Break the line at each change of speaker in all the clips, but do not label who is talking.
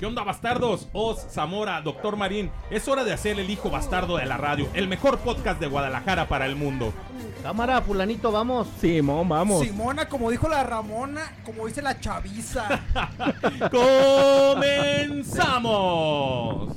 ¿Qué onda, bastardos? Oz, Zamora, Doctor Marín. Es hora de hacer el hijo bastardo de la radio, el mejor podcast de Guadalajara para el mundo.
Cámara, fulanito, vamos.
Simón, vamos.
Simona, como dijo la Ramona, como dice la chaviza.
¡Comenzamos!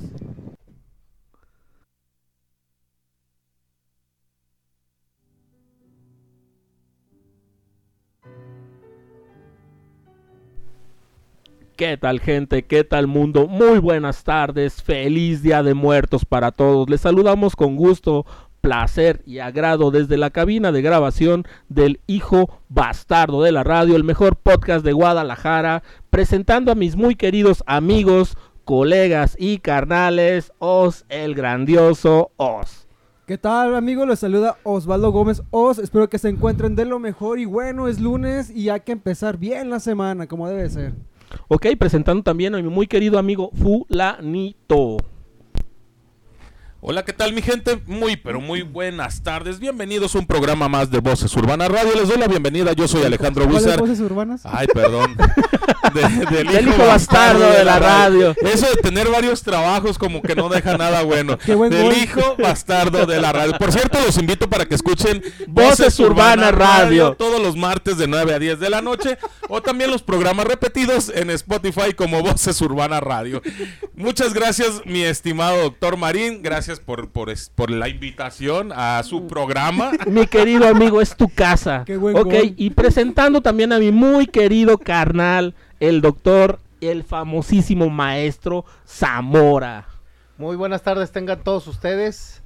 ¿Qué tal gente? ¿Qué tal mundo? Muy buenas tardes, feliz día de muertos para todos. Les saludamos con gusto, placer y agrado desde la cabina de grabación del Hijo Bastardo de la Radio, el mejor podcast de Guadalajara, presentando a mis muy queridos amigos, colegas y carnales, Os, el grandioso Os.
¿Qué tal, amigos? Les saluda Osvaldo Gómez Os. Espero que se encuentren de lo mejor y bueno, es lunes y hay que empezar bien la semana, como debe ser.
Ok, presentando también a mi muy querido amigo Fulanito.
Hola, ¿qué tal mi gente? Muy, pero muy buenas tardes. Bienvenidos a un programa más de Voces Urbanas Radio. Les doy la bienvenida. Yo soy Alejandro
¿Cuáles
Wizard.
voces urbanas?
Ay, perdón. De- del
Del hijo bastardo de la radio.
Eso de tener varios trabajos como que no deja nada bueno.
Qué buen
del
gol.
hijo bastardo de la radio. Por cierto, los invito para que escuchen
Voces Urbanas Radio.
todos los martes de 9 a 10 de la noche o también los programas repetidos en Spotify como Voces Urbanas Radio. Muchas gracias, mi estimado doctor Marín. Gracias por, por, es- por la invitación a su programa.
Mi querido amigo, es tu casa.
Qué buen
ok,
gol.
y presentando también a mi muy querido carnal, el doctor, el famosísimo maestro Zamora.
Muy buenas tardes, tengan todos ustedes.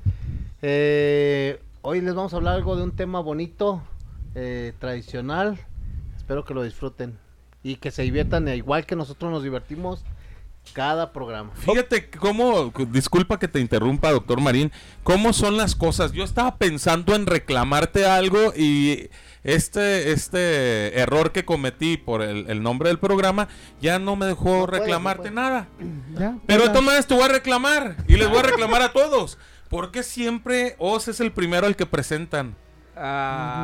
Eh, hoy les vamos a hablar algo de un tema bonito, eh, tradicional. Espero que lo disfruten y que se diviertan igual que nosotros nos divertimos cada programa.
Fíjate cómo, disculpa que te interrumpa, doctor Marín, cómo son las cosas. Yo estaba pensando en reclamarte algo y este, este error que cometí por el, el nombre del programa ya no me dejó
No puede,
reclamarte
no puede.
nada.
¿Ya?
Pero de todas maneras te voy a reclamar y les voy a reclamar a todos. ¿Por qué siempre Oz es el primero al que presentan?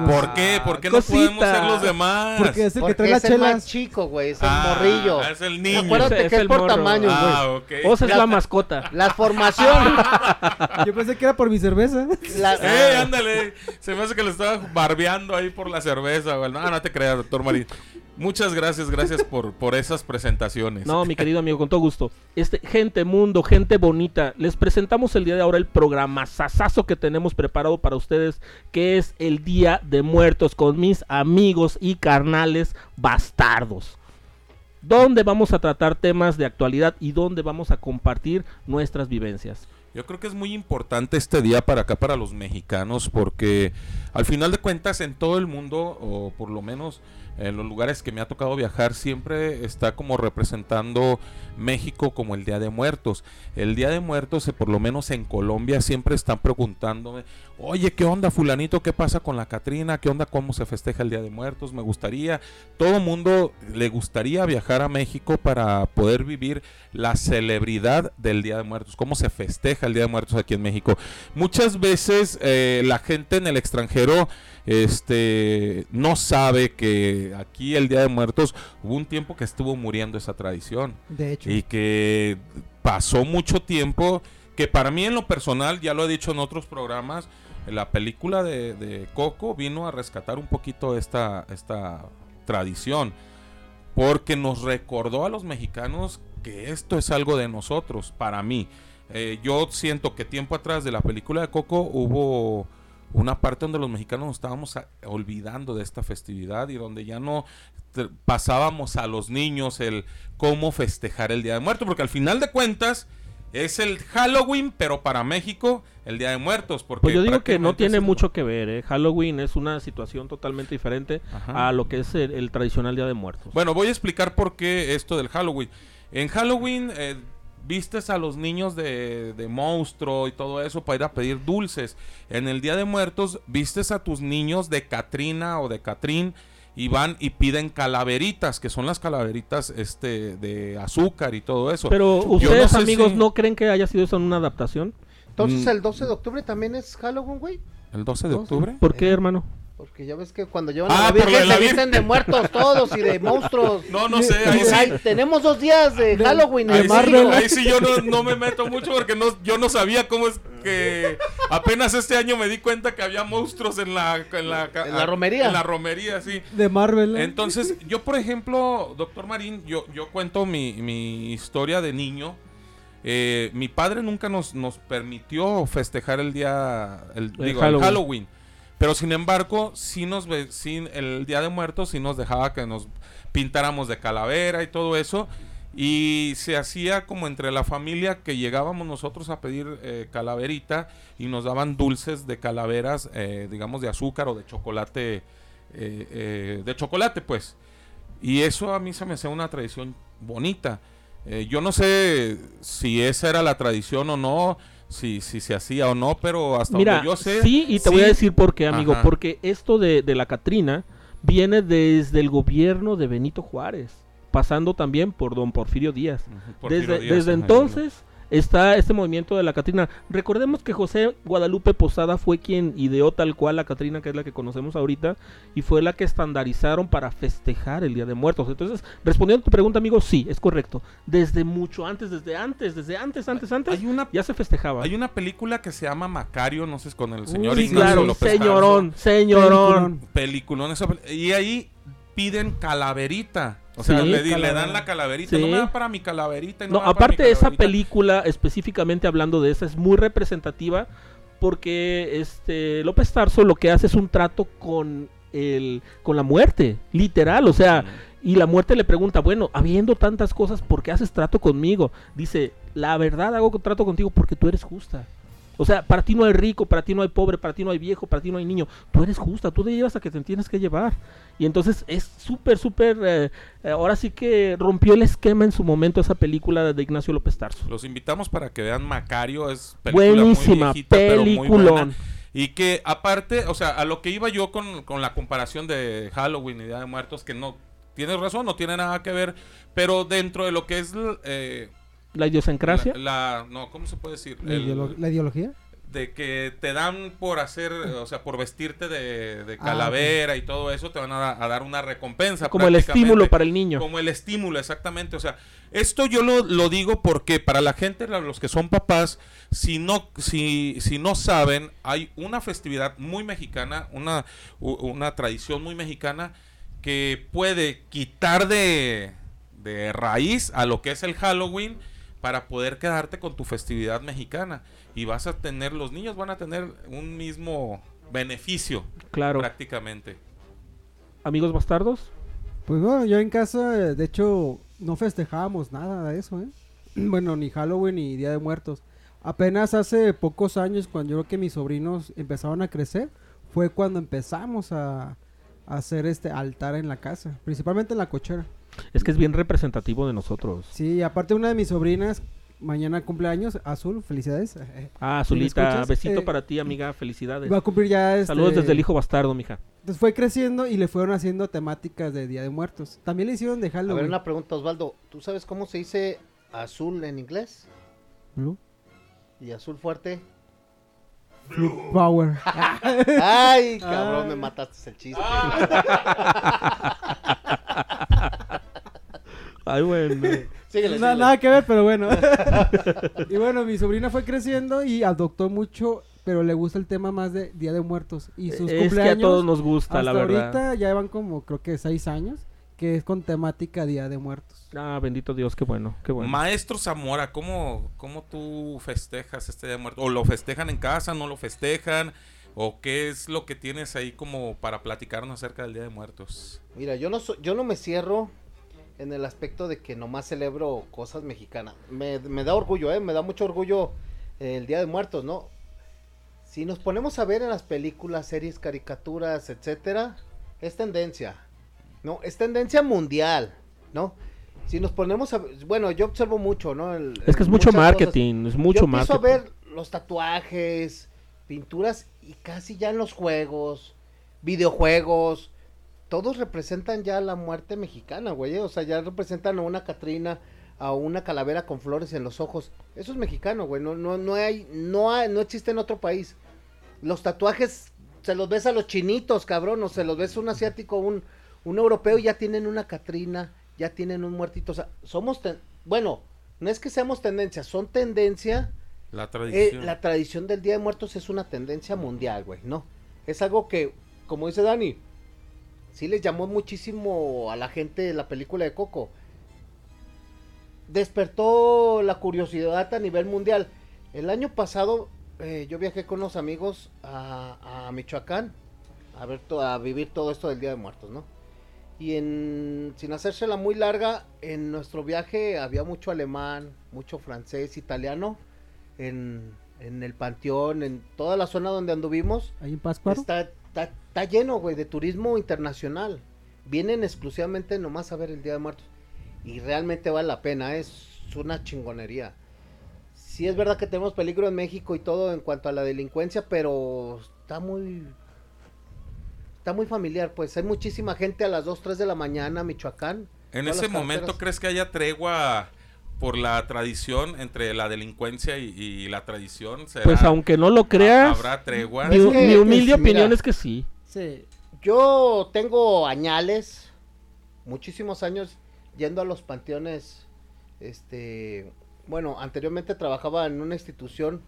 ¿Por qué? ¿Por qué no podemos ser los demás?
Porque es el que trae las
es el más
chelas.
chico, güey, es el
Ah,
morrillo.
Es el niño.
Acuérdate
Es
que es
el
por
morro.
tamaño, güey.
Ah.
Vos es
La-
la mascota.
La formación.
Yo pensé que era por mi cerveza.
la-
¡Eh, ándale! Se me hace que le estaba barbeando ahí por la cerveza. güey. No, no te creas, doctor Marín. Muchas gracias, gracias por, por esas presentaciones.
No, mi querido amigo, con todo gusto. Este, gente mundo, gente bonita, les presentamos el día de ahora el programa sasazo que tenemos preparado para ustedes, que es el Día de Muertos con mis amigos y carnales bastardos. Donde vamos a tratar temas de actualidad y donde vamos a compartir nuestras vivencias.
Yo creo que es muy importante este día para acá, para los mexicanos, porque al final de cuentas en todo el mundo, o por lo menos en los lugares que me ha tocado viajar, siempre está como representando México como el Día de Muertos. El Día de Muertos, eh, por lo menos en Colombia, siempre están preguntándome, oye, ¿qué onda fulanito? ¿Qué pasa con la Catrina? ¿Qué onda? ¿Cómo se festeja el Día de Muertos? Me gustaría, todo mundo le gustaría viajar a México para poder vivir la celebridad del Día de Muertos, cómo se festeja el Día de Muertos aquí en México. Muchas veces eh, la gente en el extranjero este no sabe que aquí el Día de Muertos hubo un tiempo que estuvo muriendo esa tradición
De hecho.
y que pasó mucho tiempo que para mí en lo personal, ya lo he dicho en otros programas, la película de, de Coco vino a rescatar un poquito esta, esta tradición, porque nos recordó a los mexicanos que esto es algo de nosotros, para mí. Eh, yo siento que tiempo atrás de la película de Coco hubo una parte donde los mexicanos nos estábamos a- olvidando de esta festividad y donde ya no pasábamos a los niños el cómo festejar el Día de Muertos, porque al final de cuentas es el Halloween, pero para México el Día de Muertos. Porque
Pues yo digo que no tiene mucho que ver, ¿eh? Halloween es una situación totalmente diferente
Ajá.
a lo que es el, el tradicional Día de Muertos.
Bueno, voy a explicar por qué esto del Halloween. En Halloween, eh, vistes a los niños de, de monstruo y todo eso para ir a pedir dulces. En el Día de Muertos vistes a tus niños de Catrina o de Catrín y van y piden calaveritas, que son las calaveritas este de azúcar y todo eso.
Pero ustedes,
no sé
amigos,
si-
¿no creen que haya sido eso en una adaptación?
Entonces
Mm.
el 12 de octubre también es Halloween, güey.
¿El 12 de
12.
octubre?
¿Por qué, hermano?
Porque ya ves que cuando llevan
Ah,
a la Virgen
de la
se
Virgen.
visten de muertos todos y de monstruos.
No, no sé, ahí sí.
Ay, tenemos dos días de Halloween
Ahí sí, ahí sí yo no, no me meto mucho porque no, yo no sabía cómo es que apenas este año me di cuenta que había monstruos en la en la,
En la romería.
En la romería, sí.
De Marvel. ¿no?
Entonces, yo por ejemplo, doctor Marín, yo, yo cuento mi, mi historia de niño. Eh, mi padre nunca nos, nos permitió festejar el día, el,
El
digo, el
Halloween.
Pero sin embargo, sí nos sí, el Día de Muertos sí nos dejaba que nos pintáramos de calavera y todo eso. Y se hacía como entre la familia que llegábamos nosotros a pedir eh, calaverita y nos daban dulces de calaveras, eh, digamos de azúcar o de chocolate, eh, de chocolate pues. Y eso a mí se me hace una tradición bonita. Yo no sé si esa era la tradición o no, si, si se hacía o no, pero hasta
Mira,
donde yo sé.
sí, y te
sí.
voy a decir por qué, amigo.
Ajá.
Porque esto de, de la Catrina viene desde el gobierno de Benito Juárez, pasando también por don Porfirio Díaz.
Porfirio
Desde,
Díaz,
desde entonces está este movimiento de la Catrina. Recordemos que José Guadalupe Posada fue quien ideó tal cual la Catrina, que es la que conocemos ahorita, y fue la que estandarizaron para festejar el Día de Muertos. Entonces, respondiendo a tu pregunta, amigo, sí, es correcto. Desde mucho antes, desde antes, desde antes, antes, antes,
Hay una,
ya se festejaba.
hay una película que se llama Macario, no sé, con el señor
Uy,
Ignacio
claro,
López
señorón, señorón.
Peliculón, y ahí piden calaverita. O sea,
Sí,
le, di- le
calavera.
dan la calaverita.
Sí.
No me da para mi calaverita. y
No,
mi
aparte esa película, específicamente hablando de esa, es muy representativa porque este López Tarso lo que hace es un trato con el con la muerte, literal, o sea, y la muerte le pregunta, bueno, habiendo tantas cosas, ¿por qué haces trato conmigo? Dice, la verdad hago trato contigo porque tú eres justa. O sea, para ti no hay rico, para ti no hay pobre, para ti no hay viejo, para ti no hay niño. Tú eres justa, tú te llevas a que te tienes que llevar. Y entonces es súper, súper... eh, eh, ahora sí que rompió el esquema en su momento esa película de Ignacio López Tarso.
Los invitamos para que vean Macario. Es película muy
Buenísima,
viejita, pero muy buena.
peliculón.
Y que aparte, o sea, a lo que iba yo con, con la comparación de Halloween y Día de Muertos, que no, tienes razón, no tiene nada que ver, pero dentro de lo que es eh,
La idiosincrasia.
la, la- no, ¿cómo se puede decir?
¿La,
El-
ideolo- la ideología?
de que te dan por hacer, o sea, por vestirte de, de
Ah,
calavera y todo eso, te van a, a dar una recompensa.
como el estímulo para el niño.
Como el estímulo, exactamente. O sea, esto yo lo, lo digo porque para la gente, los que son papás, si no, si, si no saben, hay una festividad muy mexicana, una, una tradición muy mexicana que puede quitar de, de raíz a lo que es el Halloween para poder quedarte con tu festividad mexicana. Y vas a tener, los niños van a tener un mismo beneficio
Claro.
prácticamente.
Amigos bastardos.
Pues bueno, yo en casa, eh, de hecho, no festejábamos nada de eso, ¿eh? Bueno, ni Halloween ni Día de Muertos. Apenas hace pocos años, cuando yo creo que mis sobrinos empezaron a crecer, fue cuando empezamos a, a hacer este altar en la casa, principalmente en la cochera.
Es que es bien representativo de nosotros.
Sí, aparte una de mis sobrinas, mañana cumpleaños, Azul, felicidades.
Ah,
¿Sí me
Azulita, besito
Eh,
para ti, amiga. Felicidades.
Va a cumplir ya este...
Saludos desde el hijo bastardo, mija.
Entonces fue creciendo y le fueron haciendo temáticas de Día de Muertos. También le hicieron de
A ver, una pregunta, Osvaldo. ¿Tú sabes cómo se dice azul en inglés?
Blue
¿Y azul fuerte?
Power.
Ay, cabrón,
Ay.
me mataste el chiste.
Ay, bueno.
Síguele,
Na-
síguele.
nada que ver, pero bueno. y bueno, mi sobrina fue creciendo y adoptó mucho, pero le gusta el tema más de Día de Muertos. Y sus
es que a
cumpleaños,
todos nos gusta,
hasta
la verdad.
ahorita ya van como, creo que seis años, que es con temática Día de Muertos.
Ah, bendito Dios, qué bueno, qué bueno.
Maestro Zamora, ¿cómo, ¿cómo tú festejas este Día de Muertos? ¿O lo festejan en casa, no lo festejan? ¿O qué es lo que tienes ahí como para platicarnos acerca del Día de Muertos?
Mira, yo no, so- yo no me cierro en el aspecto de que nomás celebro cosas mexicanas. Me, me da orgullo, ¿eh? Me da mucho orgullo eh, el Día de Muertos, ¿no? Si nos ponemos a ver en las películas, series, caricaturas, etcétera, es tendencia, ¿no? Es tendencia mundial, ¿no? si nos ponemos a... Bueno, yo observo mucho, ¿no? El-
Es que es mucho marketing, es mucho
yo
marketing.
a ver los tatuajes, pinturas y casi ya en los juegos, videojuegos, todos representan ya la muerte mexicana, güey. O sea, ya representan a una Catrina, a una calavera con flores en los ojos. Eso es mexicano, güey. No, no, no hay, no hay, no existe en otro país. Los tatuajes se los ves a los chinitos, cabrón, o se los ves a un asiático, un, un europeo, y ya tienen una Catrina, ya tienen un muertito. O sea, somos, ten- bueno, no es que seamos tendencia, son tendencia.
La
Eh,
tradición.
la tradición del Día de Muertos es una tendencia mundial, güey, ¿no? Es algo que, como dice Dani, sí les llamó muchísimo a la gente la película de Coco. Despertó la curiosidad a nivel mundial. El año pasado eh, yo viajé con unos amigos a, a Michoacán a, ver to- a vivir todo esto del Día de Muertos, ¿no? Y en, sin hacérsela muy larga, en nuestro viaje había mucho alemán, mucho francés, italiano, en, en el panteón, en toda la zona donde anduvimos.
Ahí en Pátzcuaro.
Está, está, está lleno, güey, de turismo internacional. Vienen exclusivamente nomás a ver el Día de Muertos. Y realmente vale la pena, es una chingonería. Sí es verdad que tenemos peligro en México y todo en cuanto a la delincuencia, pero está muy... Está muy familiar, pues hay muchísima gente a las 2, 3 de la mañana, Michoacán.
En ese momento. ¿crees que haya tregua por la tradición entre la delincuencia y, y la tradición? ¿Será-
Pues aunque no lo creas,
¿Habrá tregua?
mi,
Es que,
mi humilde opinión
mira.
es que sí.
Sí.
Yo tengo añales, muchísimos años yendo a los panteones. Este, bueno, anteriormente trabajaba en una institución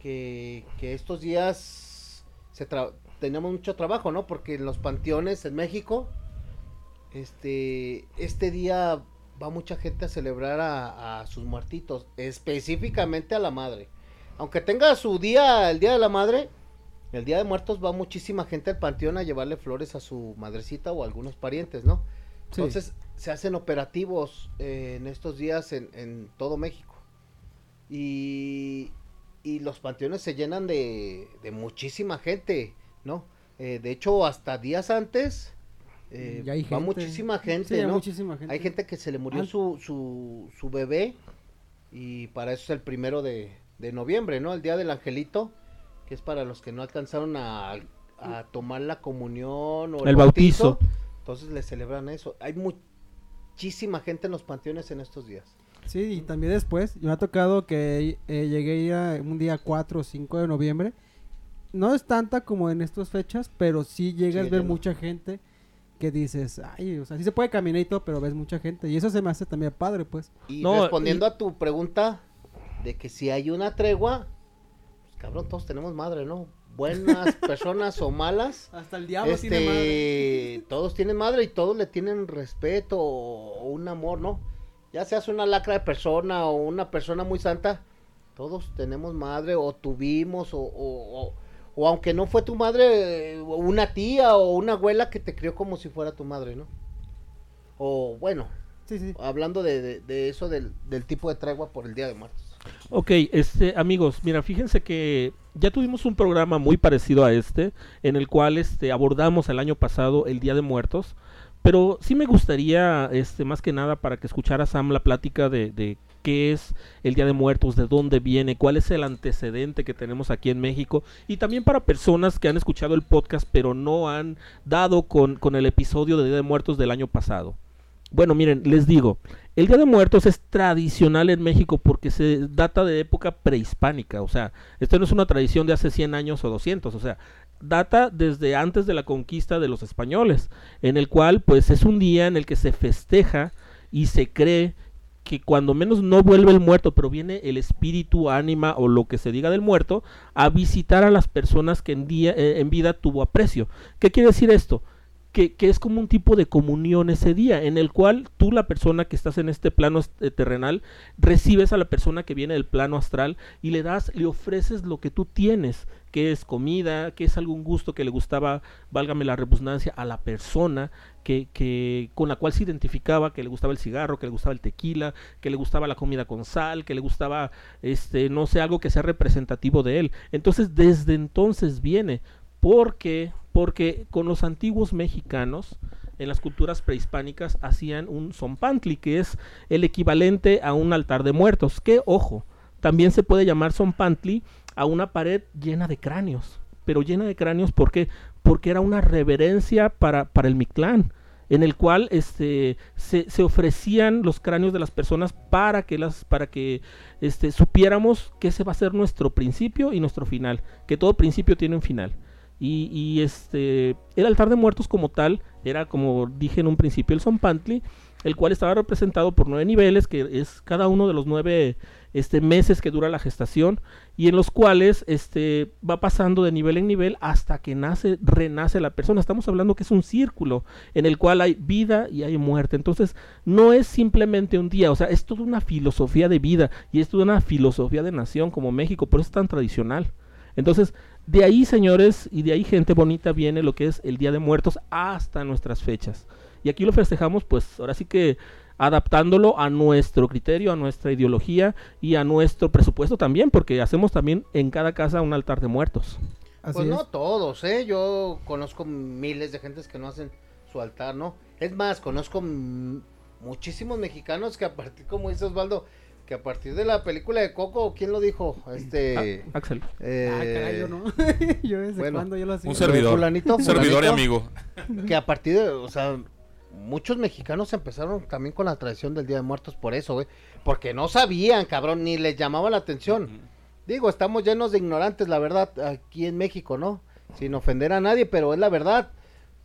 que, que estos días se tra- teníamos mucho trabajo, ¿no? Porque en los panteones en México, este, este día va mucha gente a celebrar a, a sus muertitos, específicamente a la madre. Aunque tenga su día, el día de la madre, el día de muertos va muchísima gente al panteón a llevarle flores a su madrecita o a algunos parientes, ¿no?
Sí.
Entonces se hacen operativos eh, en estos días en, en todo México. Y, y los panteones se llenan de, de muchísima gente, ¿no? Eh, de hecho, hasta días antes eh,
Ya hay
va muchísima gente,
Sí, hay
¿no?
muchísima gente.
Hay gente que se le murió
Ah.
su, su, su bebé y para eso es el primero de, de noviembre, ¿no? El día del angelito, que es para los que no alcanzaron a, a tomar la comunión o
El bautizo.
Entonces le celebran eso. Hay muchísima gente en los panteones en estos días.
Sí, y también después, me ha tocado que eh, llegué a un día 4 o 5 de noviembre. No es tanta como en estas fechas, pero sí llegas
Sí,
a ver mucha gente que dices, ay, o sea, sí se puede caminar y todo, pero ves mucha gente. Y eso se me hace también padre, pues.
Y
No,
respondiendo
y-
a tu pregunta de que si hay una tregua, pues cabrón, todos tenemos madre, ¿no? Buenas personas o malas.
Hasta el diablo
este, todos tienen madre y todos le tienen respeto o, o un amor, ¿no? Ya seas una lacra de persona o una persona muy santa, todos tenemos madre o tuvimos o, o- o- o aunque no fue tu madre, eh, una tía o una abuela que te crió como si fuera tu madre, ¿no? O bueno,
Sí, sí.
hablando de, de- de eso del, del tipo de tregua por el Día de Muertos.
Ok, este, amigos, mira, fíjense que ya tuvimos un programa muy parecido a este, en el cual este, abordamos el año pasado el Día de Muertos, pero sí me gustaría, este, más que nada, para que escuchara Sam la plática de, de qué es el Día de Muertos, de dónde viene, cuál es el antecedente que tenemos aquí en México, y también para personas que han escuchado el podcast, pero no han dado con, con el episodio de Día de Muertos del año pasado. Bueno, miren, les digo, el Día de Muertos es tradicional en México porque se data de época prehispánica, o sea, esto no es una tradición de hace 100 años o 200, o sea, data desde antes de la conquista de los españoles, en el cual pues es un día en el que se festeja y se cree que cuando menos no vuelve el muerto, pero viene el espíritu, ánima o lo que se diga del muerto a visitar a las personas que en, día, eh, en vida tuvo aprecio. ¿Qué quiere decir esto? Que, que es como un tipo de comunión ese día, en el cual tú, la persona que estás en este plano eh, terrenal, recibes a la persona que viene del plano astral y le das, le ofreces lo que tú tienes, que es comida, que es algún gusto que le gustaba, válgame la redundancia, a la persona que, que, con la cual se identificaba, que le gustaba el cigarro, que le gustaba el tequila, que le gustaba la comida con sal, que le gustaba, este, no sé, algo que sea representativo de él. Entonces, desde entonces viene, porque porque con los antiguos mexicanos en las culturas prehispánicas hacían un zompantli, que es el equivalente a un altar de muertos. Que, ojo, también se puede llamar zompantli a una pared llena de cráneos. Pero llena de cráneos, ¿por qué? Porque era una reverencia para, para el Mictlán en el cual este, se, se, ofrecían los cráneos de las personas para que, las, para que este, supiéramos que ese va a ser nuestro principio y nuestro final, que todo principio tiene un final. Y, y este, el altar de muertos como tal era, como dije en un principio, el Zompantli, el cual estaba representado por nueve niveles, que es cada uno de los nueve este, meses que dura la gestación, y en los cuales este, va pasando de nivel en nivel hasta que nace, renace la persona. Estamos hablando que es un círculo en el cual hay vida y hay muerte. Entonces, no es simplemente un día, o sea, es toda una filosofía de vida y es toda una filosofía de nación como México, por eso es tan tradicional. Entonces, de ahí, señores, y de ahí, gente bonita, viene lo que es el Día de Muertos hasta nuestras fechas. Y aquí lo festejamos, pues ahora sí que adaptándolo a nuestro criterio, a nuestra ideología y a nuestro presupuesto también, porque hacemos también en cada casa un altar de muertos.
Así pues es. no todos, ¿eh? Yo conozco miles de gentes que no hacen su altar, ¿no? Es más, conozco muchísimos mexicanos que a partir, como dice Osvaldo, que a partir de la película de Coco, ¿quién lo dijo? Este...
Ah, Axel.
Eh, ah, caray, yo no. yo desde
bueno,
cuando yo lo hacía.
Un servidor.
Fulanito,
Un servidor y amigo.
Que a partir de, o sea, muchos mexicanos empezaron también con la tradición del Día de Muertos por eso, güey. Porque no sabían, cabrón, ni les llamaba la atención. Digo, estamos llenos de ignorantes, la verdad, aquí en México, ¿no? Sin ofender a nadie, pero es la verdad.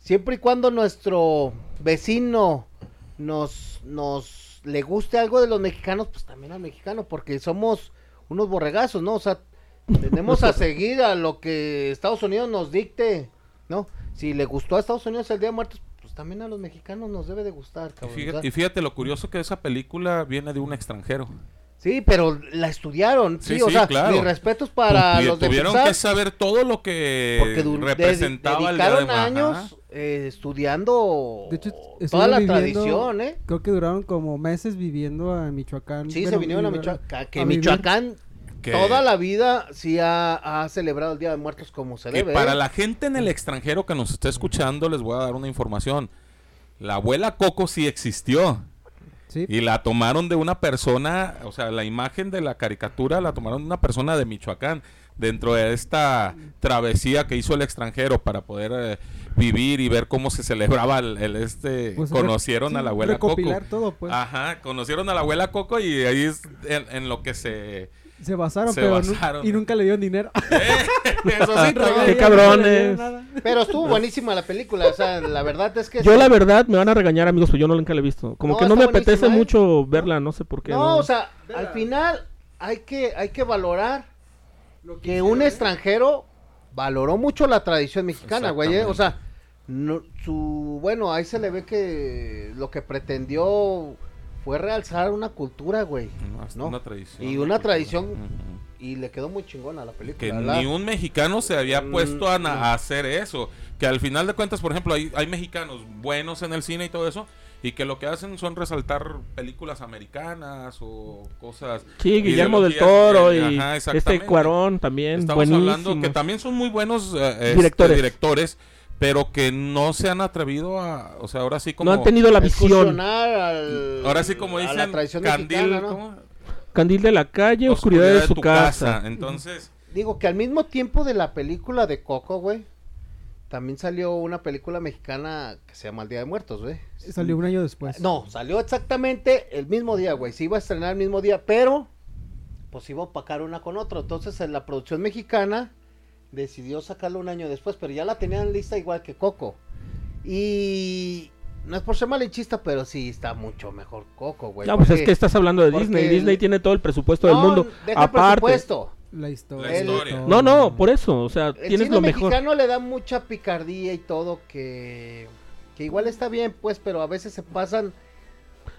Siempre y cuando nuestro vecino nos, nos le guste algo de los mexicanos, pues también al mexicano, porque somos unos borregazos, ¿no? O sea, tenemos a seguir a lo que Estados Unidos nos dicte, ¿no? Si le gustó a Estados Unidos el Día de Muertos, pues también a los mexicanos nos debe de gustar,
Y
cabrón.
fíjate, y fíjate lo curioso que esa película viene de un extranjero.
Sí, pero la estudiaron, sí,
Sí,
o
sí,
sea,
claro.
mis respetos para los de
tuvieron
Pixar,
que saber todo lo que representaba
de-
el día de
dedicaron
Ajá.
años eh, estudiando
De hecho,
toda la
viviendo-
tradición, ¿eh?
Creo que duraron como meses viviendo a Michoacán.
Sí, se vinieron a Michoacán, que
a.
Michoacán
Que-
toda la vida sí ha, ha celebrado el Día de Muertos como se
que
debe.
para
¿eh?
la gente en el extranjero que nos está escuchando les voy a dar una información. La abuela Coco sí existió
Sí,
y la tomaron de una persona, o sea, la imagen de la caricatura la tomaron de una persona de Michoacán dentro de esta travesía que hizo el extranjero para poder eh, vivir y ver cómo se celebraba el, el este
pues,
conocieron a la abuela Coco.
recopilar todo, pues.
Ajá, conocieron a la abuela Coco y ahí es en, en lo que se
Se basaron,
se
pero nu-
basaron.
y nunca le dieron dinero.
Eso sí, todo.
Qué cabrones.
Pero estuvo buenísima la película, o sea, la verdad es que...
Yo
sí.
la verdad me van a regañar amigos, pero yo no nunca la he visto. Como
No,
que no me apetece
¿eh?
mucho verla, no sé por qué.
No, o sea, al final hay que, hay que valorar que un extranjero valoró mucho la tradición mexicana, güey. ¿eh? O sea, no, su, bueno, ahí se le ve que lo que pretendió fue realzar una cultura, güey.
No, hasta
¿no?
una tradición.
Y una tradición y le quedó muy chingona la película.
Que
¿verdad?
ni un mexicano se había
Mm,
puesto a,
mm.
a hacer eso. Que al final de cuentas, por ejemplo, hay, hay mexicanos buenos en el cine y todo eso. Y que lo que hacen son resaltar películas americanas o cosas.
Sí, Guillermo del Toro
eh,
y
ajá,
este. Cuarón también,
Estamos
buenísimo.
hablando que también son muy buenos eh, este,
Directores.
Pero que no se han atrevido a. O sea, ahora sí como.
No han tenido la visión.
Al-
Ahora sí, como dicen,
la tradición
candil.
mexicana, ¿no?
Candil de la calle, oscuridad, de su
tu
casa.
Entonces.
Digo que al mismo tiempo de la película de Coco, güey, también salió una película mexicana que se llama El Día de Muertos, güey.
Salió un año después.
No, salió exactamente el mismo día, güey. Se iba a estrenar el mismo día, pero pues iba a opacar una con otra. Entonces en la producción mexicana decidió sacarlo un año después, pero ya la tenían lista igual que Coco. Y no es por ser malinchista, pero sí está mucho mejor Coco, güey.
No, pues es que estás hablando de Disney.
el-
Disney tiene todo el presupuesto del mundo.
deja el
Aparte.
presupuesto.
La historia.
La historia.
todo.
No, no, por eso. O sea,
El
tienes lo mejor.
mexicano le da mucha picardía y todo que que igual está bien, pues, pero a veces se pasan.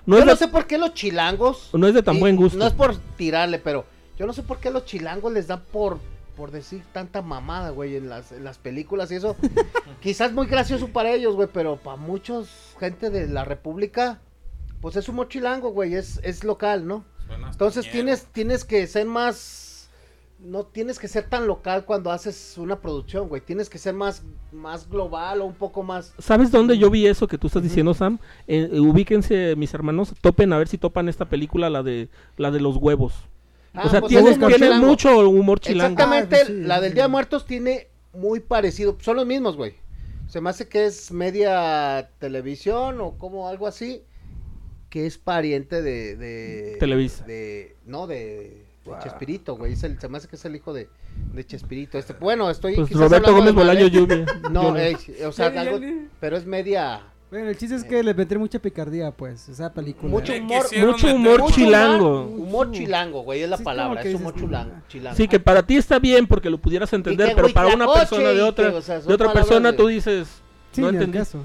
No
yo
es,
no
de,
sé por qué los chilangos.
no es de tan
y
buen gusto.
No es por tirarle, pero yo no sé por qué los chilangos les dan por por decir tanta mamada, güey, en las, en las películas y eso. Quizás muy gracioso para ellos, güey, pero para muchos gente de la República, pues es humor chilango, güey, es, es local, ¿no?
suena
Entonces tienes, tienes que ser más no tienes que ser tan local cuando haces una producción, güey. Tienes que ser más, más global o un poco más.
¿Sabes dónde yo vi eso que tú estás diciendo, Sam? Eh, ubíquense, mis hermanos, topen a ver si topan esta película, la de la de los huevos.
Ah,
o sea,
pues,
tiene, tiene mucho humor chilango.
Exactamente,
Ah, pues sí,
la del
sí.
Día de Muertos tiene muy parecido. Son los mismos, güey. Se me hace que es media televisión o como algo así. Que es pariente de. de
Televisa.
De, no, de, de Chespirito, güey. Es el- se me hace que es el hijo de, de Chespirito. Este, bueno, estoy.
Pues Roberto Gómez Bolaño. Lluvia.
No, eh, o sea, algo- pero es media.
Bueno, el chiste es que les meter mucha picardía, pues, esa película.
Mucho
Le
humor,
mucho humor chilango.
Humor, humor chilango, güey, es la
Sí,
palabra. Es humor
dices,
chilango.
Sí, que para ti está bien porque lo pudieras entender,
que
pero para una persona de otra,
que, o sea, son
de otra persona
de-
tú dices,
Sí,
no entendí.
caso.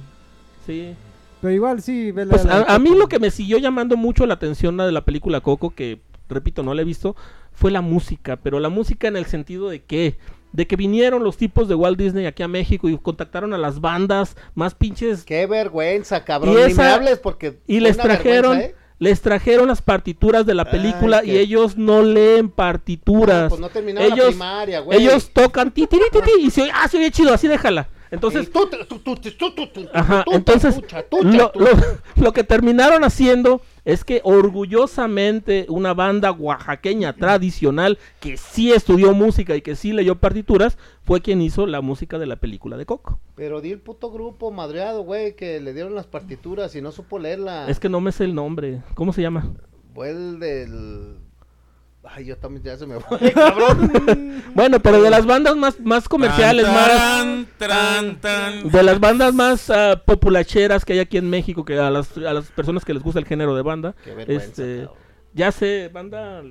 Sí.
Pero igual, sí, vela
Pues
la
a, a mí
Coco.
lo que me siguió llamando mucho la atención la de la película Coco, que repito, no la he visto, fue la música, pero la música en el sentido de que de que vinieron los tipos de Walt Disney aquí a México y contactaron a las bandas más pinches
Qué vergüenza, cabrón.
Y
Ni
esa-
me hables porque.
y les trajeron
¿eh?
les trajeron las partituras de la película
Ay,
y ellos no leen
Ah,
partituras.
pues no terminaron la
ellos
primaria, güey.
ellos tocan ti, ti, ti, ti, y se oye, ah, se oye chido, así déjala. Entonces, entonces lo que terminaron haciendo es que orgullosamente una banda oaxaqueña tradicional que sí estudió música y que sí leyó partituras fue quien hizo la música de la película de Coco.
Pero di el puto grupo madreado, güey, que le dieron las partituras y no supo leerla.
Es que no me sé el nombre. ¿Cómo se llama?
Fue el del. Ay, yo también ya se me fue, cabrón.
Bueno, pero de las bandas más, más comerciales,
Tan,
más...
tan, tan, tan.
De las bandas más ah, populacheras que hay aquí en México, que a las, a las personas que les gusta el género de banda,
Qué
este,
cabrón.
ya sé, banda...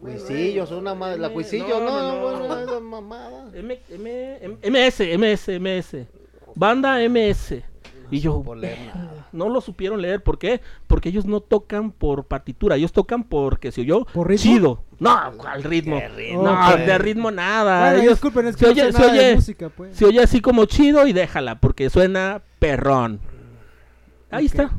Cuisillos, una madre. La
No,
Cuisillos, no,
no, no.
bueno, esa mamada.
M, M, M- MS, MS, MS. Banda MS. Y yo,
Por leer nada.
no lo supieron leer. ¿Por qué? Porque ellos no tocan por partitura. Ellos tocan porque se oyó
¿Por ritmo?
chido. No, al ritmo.
¿Qué ritmo,
No, de ritmo nada.
Bueno,
ellos,
disculpen, es que
se
no
oye,
sé
se
nada de
oye-
música, pues.
se oye así como chido y déjala, porque suena perrón. Ahí
Ok.
está.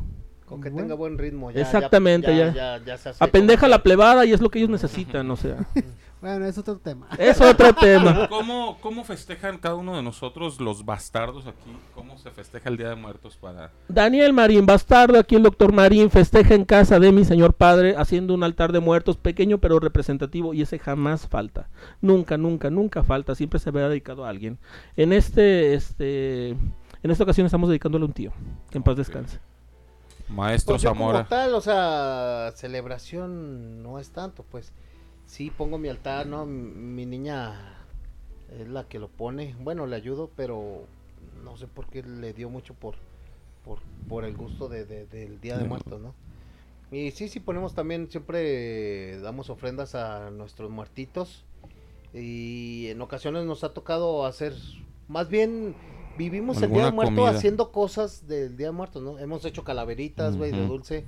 Con que
Bueno.
tenga buen ritmo. Ya,
Exactamente, ya.
ya, ya se hace
Apendeja
como-
la plebada y es lo que ellos necesitan, o sea.
Bueno, es otro tema.
Es otro tema.
¿Cómo, ¿Cómo festejan cada uno de nosotros, los bastardos aquí? ¿Cómo se festeja el Día de Muertos para...?
Daniel Marín, bastardo, aquí el doctor Marín festeja en casa de mi señor padre haciendo un altar de muertos pequeño pero representativo y ese jamás falta. Nunca, nunca, nunca falta, siempre se verá dedicado a alguien. En este, este, en esta ocasión estamos dedicándole a un tío, que en paz descanse.
Maestro
Pues como
Zamora.
tal, o sea, celebración no es tanto, pues. Sí, pongo mi altar, ¿no? Mi niña es la que lo pone. Bueno, le ayudo, pero no sé por qué le dio mucho por, por, por el gusto de, de- del Día de Muertos, ¿no? Y sí, sí, ponemos también, siempre damos ofrendas a nuestros muertitos. Y en ocasiones nos ha tocado hacer, más bien, vivimos el Día de Muertos haciendo cosas del Día de Muertos, ¿no? Hemos hecho calaveritas, güey, de dulce.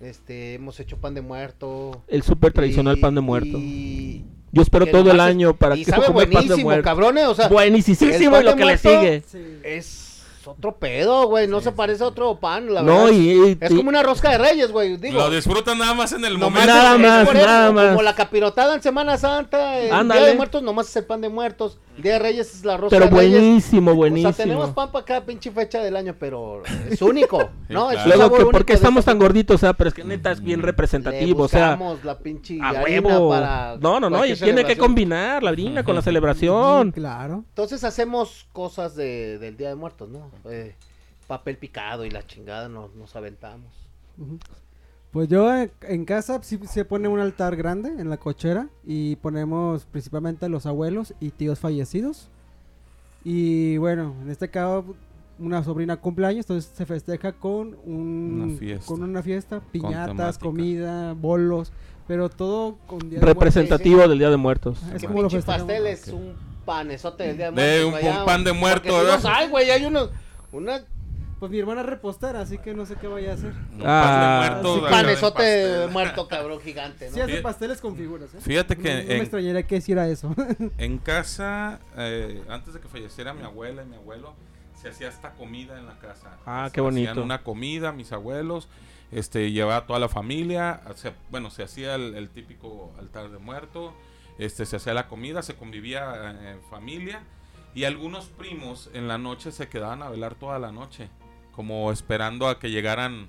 Este, hemos hecho pan de muerto.
El súper tradicional
y-
pan de muerto.
y-
Yo espero
que
todo el año para
y
que
sabe
comer pan de
buenísimo,
muerto.
cabrones, o sea,
Buenísimo y lo que le sigue.
Sí.
es otro pedo, güey, no se parece a otro pan, la
No,
verdad.
y, y-
es como una rosca de reyes, güey, digo.
Lo disfrutan nada más en el momento.
Nada más,
por eso,
nada más.
Como la capirotada en Semana Santa, el
Ándale.
Día de Muertos nomás es el pan de muertos, Día de Reyes es la rosca
pero
de reyes.
buenísimo,
O
buenísimo.
sea, tenemos pan para cada pinche fecha del año, pero es único,
Sí,
¿no? Es
claro.
un
Luego, que, ¿por qué estamos
esta
tan gorditos? O sea, pero es que neta es bien
Le
representativo, o sea,
buscamos la pinche
a
harina
huevo.
para
No, no, no, y tiene que combinar la harina con la
Sí,
celebración.
claro.
Entonces hacemos cosas de, del Día de Muertos, ¿no? Eh, papel picado y la chingada nos, nos aventamos.
Ujú. Pues yo en, en casa sí se pone un altar grande en la cochera y ponemos principalmente a los abuelos y tíos fallecidos. Y bueno, en este caso una sobrina cumpleaños, entonces se festeja con un
Una fiesta.
con una fiesta, piñatas, comida, bolos, pero todo con Día de
Representativo del Día de Muertos.
Es como lo
pinche
festejamos.
pastel es
Ok.
un panesote del Día de
De
Muertos.
un-
güey,
un
ya,
pan de muerto, ¿verdad?
los hay, güey, hay unos, una
Pues mi hermana es repostera, así que no sé qué vaya a hacer.
Un
Ah,
muerto,
sí,
panesote muerto, cabrón, gigante, ¿no?
Sí hace pasteles con figuras, ¿eh?
Fíjate
No,
que
no me
en-
extrañaría que hiciera eso.
En casa, eh, antes de que falleciera mi abuela y mi abuelo, se hacía esta comida en la casa.
Ah,
Se
qué bonito.
Hacían una comida, mis abuelos, este, llevaba a toda la familia, se- bueno, se hacía el, el típico altar de muerto, este, se hacía la comida, se convivía eh, en familia y algunos primos en la noche se quedaban a velar toda la noche, como esperando a que llegaran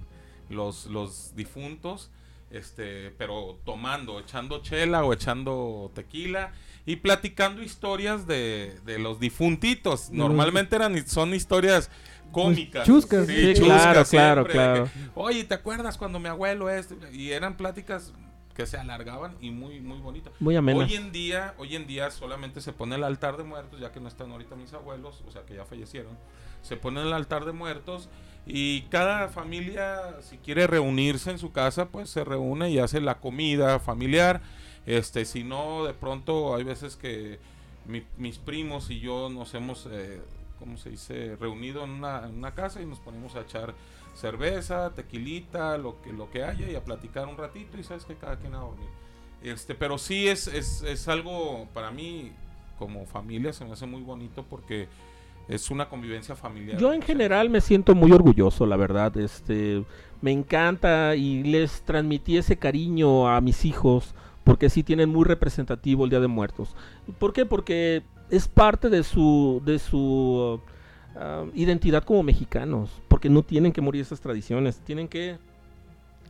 los, los difuntos, este, pero tomando, echando chela o echando tequila y platicando historias de, de los difuntitos. Normalmente eran, son historias cómicas.
chuscas,
Sí, claro, claro, claro.
que, Oye, ¿te acuerdas cuando mi abuelo es? Y eran pláticas que se alargaban y muy, muy bonitas.
Muy amena.
Hoy en día, hoy en día solamente se pone el altar de muertos, ya que no están ahorita mis abuelos, o sea que ya fallecieron. Se pone el altar de muertos y cada familia, si quiere reunirse en su casa, pues se reúne y hace la comida familiar. Este, si no, de pronto hay veces que mi- mis primos y yo nos hemos, eh, ¿cómo se dice?, reunido en una, en una casa y nos ponemos a echar cerveza, tequilita, lo que, lo que haya y a platicar un ratito y sabes que cada quien a dormir. Este, pero sí es, es, es algo para mí como familia se me hace muy bonito porque es una convivencia familiar.
Yo en general me siento muy orgulloso, la verdad. Este, me encanta y les transmití ese cariño a mis hijos porque sí tienen muy representativo el Día de Muertos. ¿Por qué? Porque es parte de su de su ah, identidad como mexicanos, porque no tienen que morir esas tradiciones, tienen que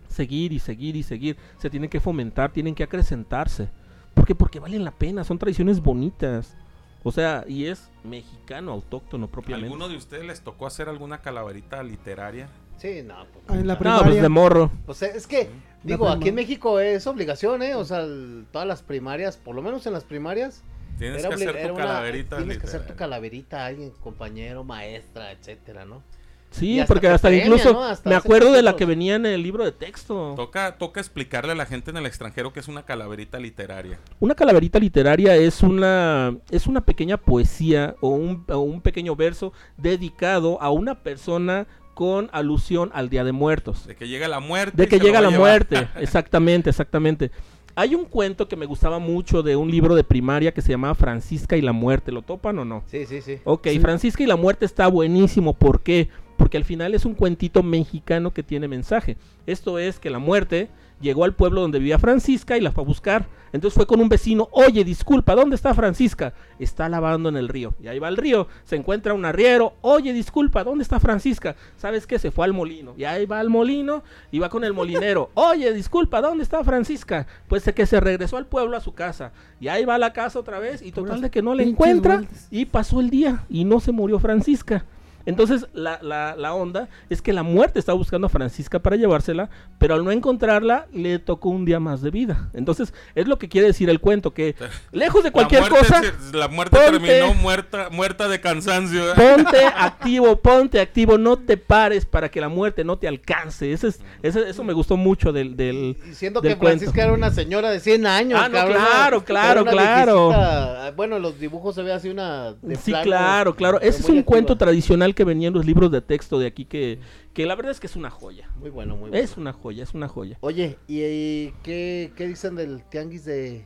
seguir y seguir y seguir, se tienen que fomentar, tienen que acrecentarse. ¿Por qué? Porque valen la pena, son tradiciones bonitas. O sea, y es mexicano, autóctono propiamente.
¿Alguno de ustedes les tocó hacer alguna calaverita literaria?
Sí, no. pues,
Ah, en la
no.
pri-
No, pues
primaria.
de morro.
Pues eh, es que, digo, aquí en México es obligación, ¿eh? O sea, el- todas las primarias, por lo menos en las primarias,
Tienes que hacer tu
una-
calaverita
tienes que hacer tu calaverita a alguien, compañero, maestra, etcétera, ¿no?
Sí,
hasta
porque hasta incluso
¿no? Hasta
me acuerdo de la que venía en el libro de texto.
Toca, toca explicarle a la gente en el extranjero que es una calaverita literaria.
Una calaverita literaria es una es una pequeña poesía o un, o un pequeño verso dedicado a una persona con alusión al Día de Muertos.
De que llega la muerte.
De que llega la muerte, exactamente, exactamente. Hay un cuento que me gustaba mucho de un libro de primaria que se llamaba Francisca y la muerte. ¿Lo topan o no?
Sí, sí, sí.
Ok,
Sí.
Francisca y la muerte está buenísimo. ¿Por qué? Porque al final es un cuentito mexicano que tiene mensaje. Esto es que la muerte llegó al pueblo donde vivía Francisca y la fue a buscar. Entonces fue con un vecino, oye, disculpa, ¿dónde está Francisca? Está lavando en el río. Y ahí va al río, se encuentra un arriero, oye, disculpa, ¿dónde está Francisca? ¿Sabes qué? Se fue al molino. Y ahí va al molino y va con el molinero, oye, disculpa, ¿dónde está Francisca? Pues que se regresó al pueblo a su casa. Y ahí va a la casa otra vez y total de que no le
pinches
encuentra. Y pasó el día y no se murió Francisca. Entonces la, la, la onda es que la muerte está buscando a Francisca para llevársela, pero al no encontrarla le tocó un día más de vida. Entonces es lo que quiere decir el cuento, que lejos de cualquier
la muerte,
cosa,
se- la muerte
ponte-
terminó muerta, muerta de cansancio. ¿eh?
ponte activo, ponte activo, no te pares para que la muerte no te alcance. Ese es, ese- eso me gustó mucho del... del del
que Francisca era una señora de 100 años.
Ah, no, claro, claro, claro.
viejecita. Bueno, en los dibujos se ve así una. de
Sí,
plano,
claro, claro. Ese es un
activa.
cuento tradicional que venía en los libros de texto de aquí que, que la verdad es que es una joya.
Muy bueno, muy bueno.
Es una joya, es una joya.
Oye, ¿y, y qué, qué dicen del tianguis de, de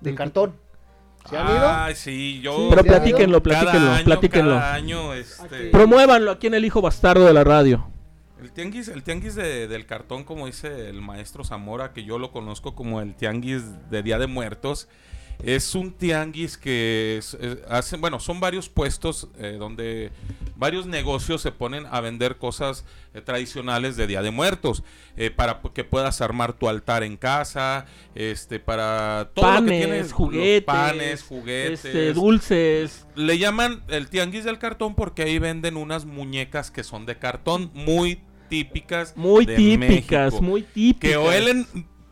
Del
cartón? ¿Se han ido?
Ay, sí, yo.
Sí,
Pero platíquenlo,
cada
platíquenlo,
año,
platíquenlo.
Cada año, este,
Promuévanlo aquí en el hijo bastardo de la radio.
El tianguis, el tianguis de- del cartón, como dice el maestro Zamora, que yo lo conozco como el tianguis de Día de Muertos, es un tianguis que es- es- hacen, bueno, son varios puestos eh, donde varios negocios se ponen a vender cosas eh, tradicionales de Día de Muertos, eh, para que puedas armar tu altar en casa, este, para todo lo que
Panes,
tienes,
juguetes,
panes, juguetes,
Este, dulces.
le llaman el tianguis del cartón porque ahí venden unas muñecas que son de cartón muy típicas.
Muy
de
típicas,
México,
muy típicas.
Que huelen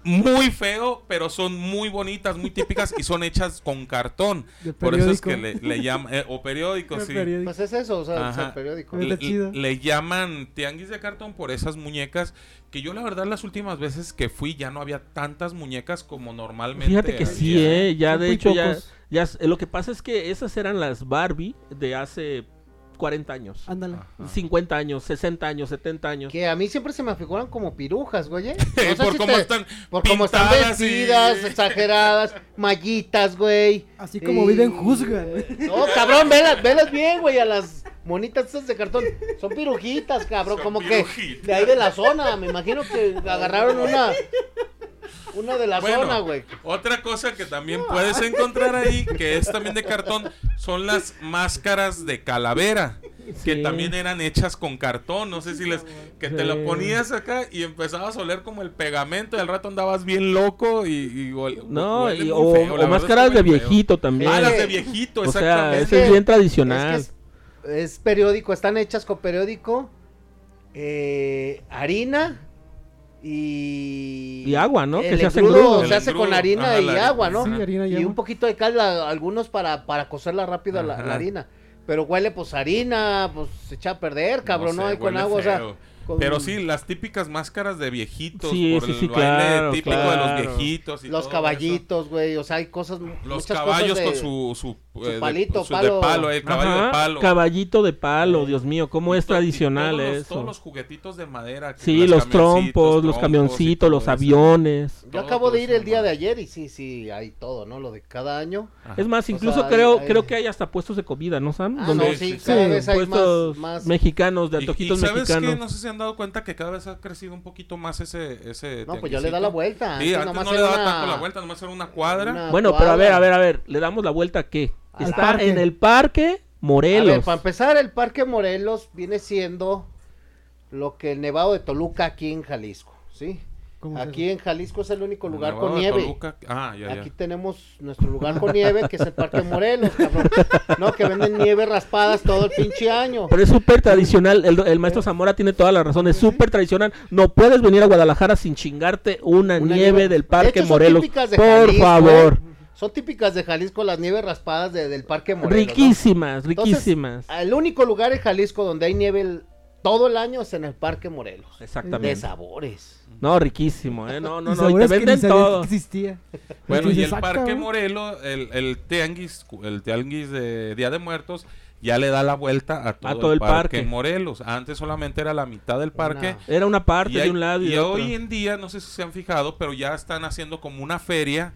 muy feo, pero son muy bonitas, muy típicas y son hechas con cartón.
De
Por eso es que
periódico.
le, le llaman, eh, o periódico,
De
sí.
periódico.
Pues es eso, o sea, o sea,
Ajá.
el periódico.
Le, le llaman tianguis de cartón por esas muñecas que yo la verdad las últimas veces que fui ya no había tantas muñecas como normalmente.
Fíjate que sí, eh, ya
Son
de hecho ya, lo que pasa es que esas eran las Barbie de hace 40 años,
Ándale.
Ajá.
50 años, 60 años, 70 años.
Que a mí siempre se me figuran como pirujas, güey. ¿eh? No sé
por
si
cómo
te-
están
Por cómo están
y-
vestidas, exageradas, mallitas, güey.
Así como
Y-
viven juzga. güey.
No, cabrón, velas, velas bien, güey, a las monitas esas de cartón. Son pirujitas, cabrón,
Son
como
pirujitas.
que de ahí de la zona. Me imagino que agarraron una. Una de la
Bueno,
zona, güey.
Otra cosa que también puedes encontrar ahí, que es también de cartón, son las máscaras de calavera. Que también eran hechas con cartón, no sé si les... Que te lo ponías acá y empezabas a oler como el pegamento y al rato andabas bien loco y...
No,
huele
y- o,
feo,
o máscaras
es que
de
feo.
viejito también.
Ah, las de viejito,
o sea,
exactamente.
ese es bien
Es
tradicional.
que es, es periódico, están hechas con periódico, eh, harina y...
Y agua, ¿no? Que se
engrudo se
El
hace con harina
ajá,
y
la
agua, ¿no?
Sí, harina y
y
agua.
un poquito de cal, a- algunos para, para cocerla rápido la, la harina. Pero huele pues harina, pues se echa a perder, cabrón, ¿no?
sé,
Hay con agua, o sea... con-
Pero sí, las típicas máscaras de viejitos,
Sí,
por
sí,
el
sí,
baile
claro,
típico de los
claro.
viejitos y
Los
todo
caballitos, güey, o sea, hay cosas...
Los caballos
cosas de-
con su, su, eh, de-
palito,
su
palo.
de palo, eh, caballo
Ajá,
de palo.
Caballito de palo, Dios mío, cómo
Y
es tradicional
todos los-
eso.
Todos los juguetitos de madera. que-
Sí,
los
los trompos, los
trompos y
camioncitos, los aviones.
Yo acabo de ir el día de ayer y sí, sí, hay todo, ¿no? Lo de cada año.
Ajá.
Es más,
O
incluso
sea,
creo
hay-
creo que hay hasta puestos de comida, ¿no, Sam?
Ah,
Donde
no,
Sí,
sí,
sí, sí.
cada
Sí,
vez hay más,
puestos
más...
mexicanos, de antojitos mexicanos.
Han dado cuenta que cada vez ha crecido un poquito más ese ese
No, pues ya le da la vuelta.
Sí, antes no le daba
una-
tanto la vuelta, nomás era una cuadra.
una
Bueno, pero a ver, a ver, a ver, le damos la vuelta a qué?
Al
Está
parque.
en el Parque
A
Morelos.
ver, para empezar, el Parque Morelos viene siendo lo que el Nevado de Toluca aquí en Jalisco, ¿sí?
¿Cómo es
Aquí en Jalisco es el único lugar con
de
nieve.
Toluca. Ah, ya, ya.
Aquí tenemos nuestro lugar con nieve, que es el Parque Morelos, cabrón. No, que venden nieve raspadas todo el pinche año.
Pero es súper tradicional, el, el maestro Zamora tiene toda la razón, es súper tradicional. No puedes venir a Guadalajara sin chingarte una,
Una
nieve,
nieve-
del
de
Parque
hecho, son
Morelos.
típicas de
Por
Jalisco,
favor.
¿eh? Son típicas de Jalisco las nieves raspadas de- del Parque Morelos. ¿no?
riquísimas,
Entonces,
riquísimas.
El único lugar en Jalisco donde hay nieve todo el año es en el Parque Morelos. De
Exactamente.
sabores.
No, riquísimo, ¿eh? No, no, no. Y te
que
venden
que
todo.
existía.
Bueno, y el
"Ah,
Parque
cabrón".
Morelos, el, el tianguis, el tianguis de Día de Muertos, ya le da la vuelta a todo,
todo
el,
el
parque,
parque.
Morelos. Antes solamente era la mitad del parque.
Era una parte
Y,
de un lado y,
y
de otro.
hoy en día, no sé si se han fijado, pero ya están haciendo como una feria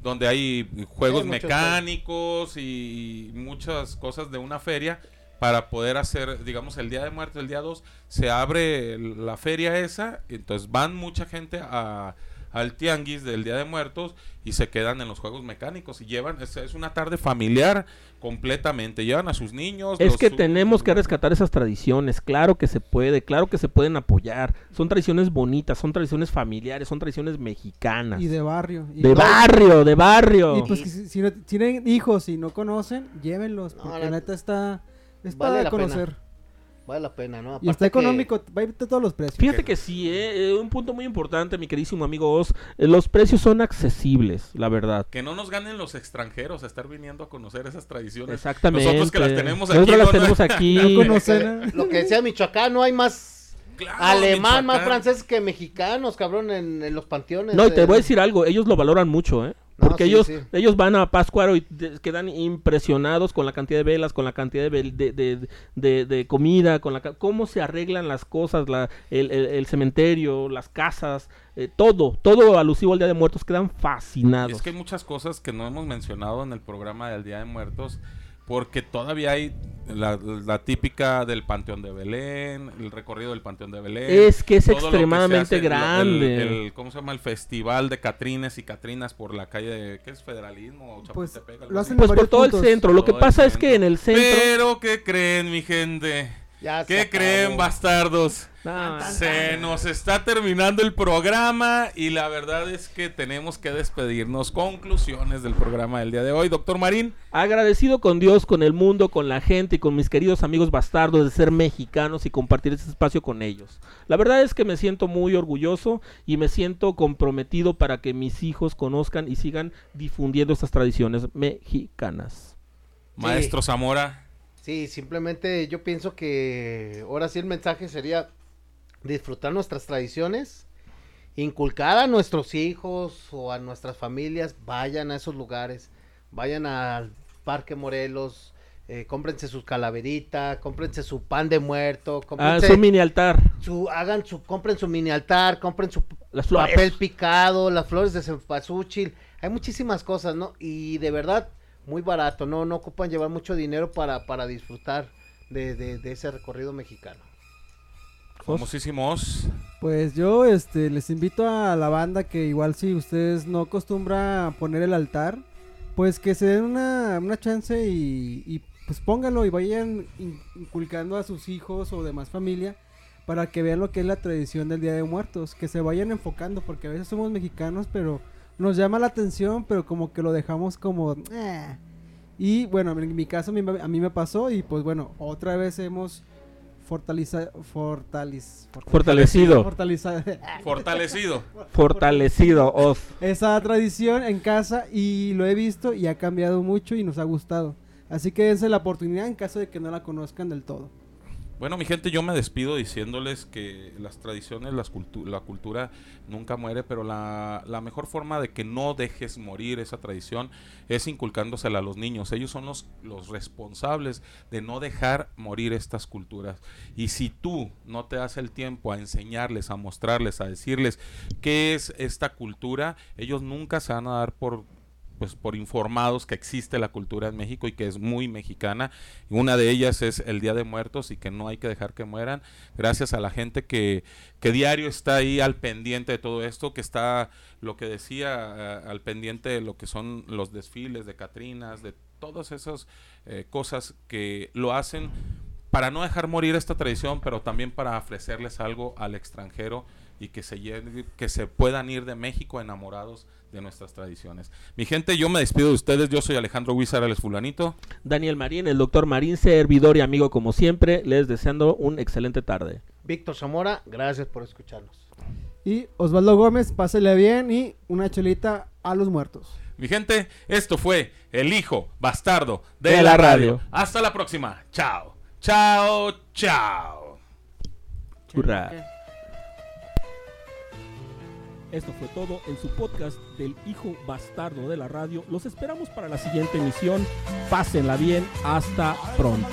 donde hay juegos mecánicos y muchas cosas de una feria para poder hacer, digamos, el Día de Muertos, el día 2, se abre la feria esa, entonces van mucha gente a, al tianguis del Día de Muertos y se quedan en los juegos mecánicos y llevan, es, es una tarde familiar completamente, llevan a sus niños.
Es
los-
que tenemos que rescatar esas tradiciones, claro que se puede, claro que se pueden apoyar. Son tradiciones bonitas, son tradiciones familiares, son tradiciones mexicanas.
Y de barrio. Y
de barrio, de barrio.
Y pues que si, si no tienen hijos y no conocen, llévenlos. Porque
la
neta está. Es
Vale
para
la pena.
conocer.
Vale la pena, ¿no?
Y
Aparte
está
que-
económico. Va a ir de todos los precios.
Fíjate que sí, eh, eh, un punto muy importante, mi queridísimo amigo Oz, eh, los precios son accesibles, la verdad.
Que no nos ganen los extranjeros a estar viniendo a conocer esas tradiciones.
Exactamente.
Nosotros que las tenemos aquí.
Nosotros las
¿no?
tenemos aquí.
No conocen. ¿eh?
Lo que decía Michoacán, no hay más
Claro,
alemán, más francés que mexicanos, cabrón, en, en los panteones.
No, y te
eh.
voy a decir algo, ellos lo valoran mucho, ¿eh?
No,
Porque
sí,
ellos,
sí.
ellos van a Pascuaro y quedan impresionados con la cantidad de velas, con la cantidad de, de, de- de- de comida, con la ca- cómo se arreglan las cosas, la, el, el- el cementerio, las casas, eh, todo, todo alusivo al Día de Muertos, quedan fascinados.
es que hay muchas cosas que no hemos mencionado en el programa del Día de Muertos, porque todavía hay la, la típica del Panteón de Belén, el recorrido del Panteón de Belén.
Es que es
que
extremadamente
el-
grande.
El, ¿Cómo se llama? El festival de Catrines y Catrinas por la calle de... ¿Qué es? ¿Federalismo? o
Pues, lo hacen
Pues por todo el centro. Lo que
Todo
pasa es que en el centro...
Pero, ¿qué creen, mi gente?
Ya
¿Qué
acabó.
creen, bastardos?
Ah,
Se nos está terminando el programa y la verdad es que tenemos que despedirnos. Conclusiones del programa del día de hoy. Doctor Marín,
Agradecido con Dios, con el mundo, con la gente y con mis queridos amigos bastardos de ser mexicanos y compartir este espacio con ellos. La verdad es que me siento muy orgulloso y me siento comprometido para que mis hijos conozcan y sigan difundiendo estas tradiciones mexicanas.
Maestro Zamora.
Sí, simplemente yo pienso que ahora sí el mensaje sería disfrutar nuestras tradiciones, inculcar a nuestros hijos o a nuestras familias, vayan a esos lugares, vayan al Parque Morelos, eh, cómprense sus calaveritas, cómprense su pan de muerto,
Ah, su mini altar.
su, hagan su, compren su mini altar, compren su
Las
papel picado, las flores de cempasúchil, hay muchísimas cosas, ¿no? Y de verdad, muy barato, no, no ocupan llevar mucho dinero para, para disfrutar de, de- de ese recorrido mexicano.
Famosísimos.
Pues yo este les invito a la banda que igual si ustedes no acostumbran a poner el altar, pues que se den una, una chance y, y, pues pónganlo y vayan in- inculcando a sus hijos o demás familia para que vean lo que es la tradición del Día de Muertos, que se vayan enfocando porque a veces somos mexicanos pero nos llama la atención pero como que lo dejamos como... "Ah". Y bueno, en mi caso a mí, me- pasó y pues bueno, otra vez hemos fortaleza, fortaliz,
Fortalecido.
fortaleza-
Fortalecido.
Fortalecido, Oz.
esa tradición en casa y lo he visto y ha cambiado mucho y nos ha gustado. Así que dense la oportunidad en caso de que no la conozcan del todo.
Bueno, mi gente, yo me despido diciéndoles que las tradiciones, las cultu- la cultura nunca muere, pero la, la mejor forma de que no dejes morir esa tradición es inculcándosela a los niños. Ellos son los, los responsables de no dejar morir estas culturas. Y si tú no te das el tiempo a enseñarles, a mostrarles, a decirles qué es esta cultura, ellos nunca se van a dar por pues por informados que existe la cultura en México y que es muy mexicana. Una de ellas es el Día de Muertos y que no hay que dejar que mueran. Gracias a la gente que, que diario está ahí al pendiente de todo esto, que está, lo que decía, eh, al pendiente de lo que son los desfiles de Catrinas, de todas esas eh, cosas que lo hacen para no dejar morir esta tradición, pero también para ofrecerles algo al extranjero y que se, que se puedan ir de México enamorados de nuestras tradiciones. Mi gente, yo me despido de ustedes. Yo soy Alejandro Huizar, el Fulanito.
Daniel Marín, el doctor Marín, servidor y amigo como siempre, les deseando un excelente tarde.
Víctor Zamora, gracias por escucharnos.
Y Osvaldo Gómez, pásele bien y una chelita a los muertos.
Mi gente, esto fue El Hijo Bastardo de,
De
la,
la
radio.
radio.
Hasta la próxima. Chao. Chao, chao.
Hurra. Esto fue todo en su podcast del hijo bastardo de la radio. Los esperamos para la siguiente emisión. Pásenla bien. Hasta pronto.